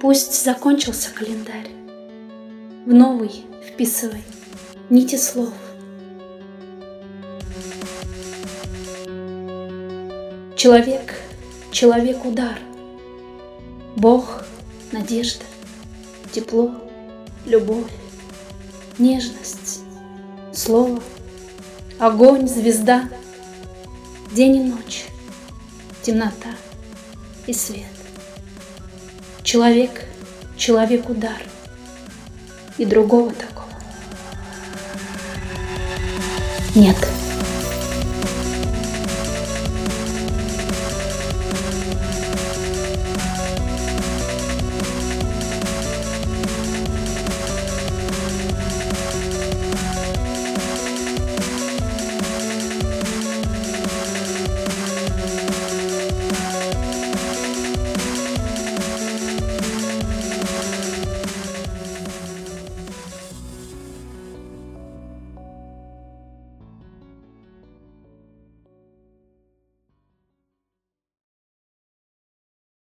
Пусть закончился календарь, В новый вписывай нити слов. Человек, человек удар, Бог, надежда, тепло, любовь, нежность, слово, огонь, звезда, день и ночь, темнота и свет. Человек, человек удар, и другого такого нет.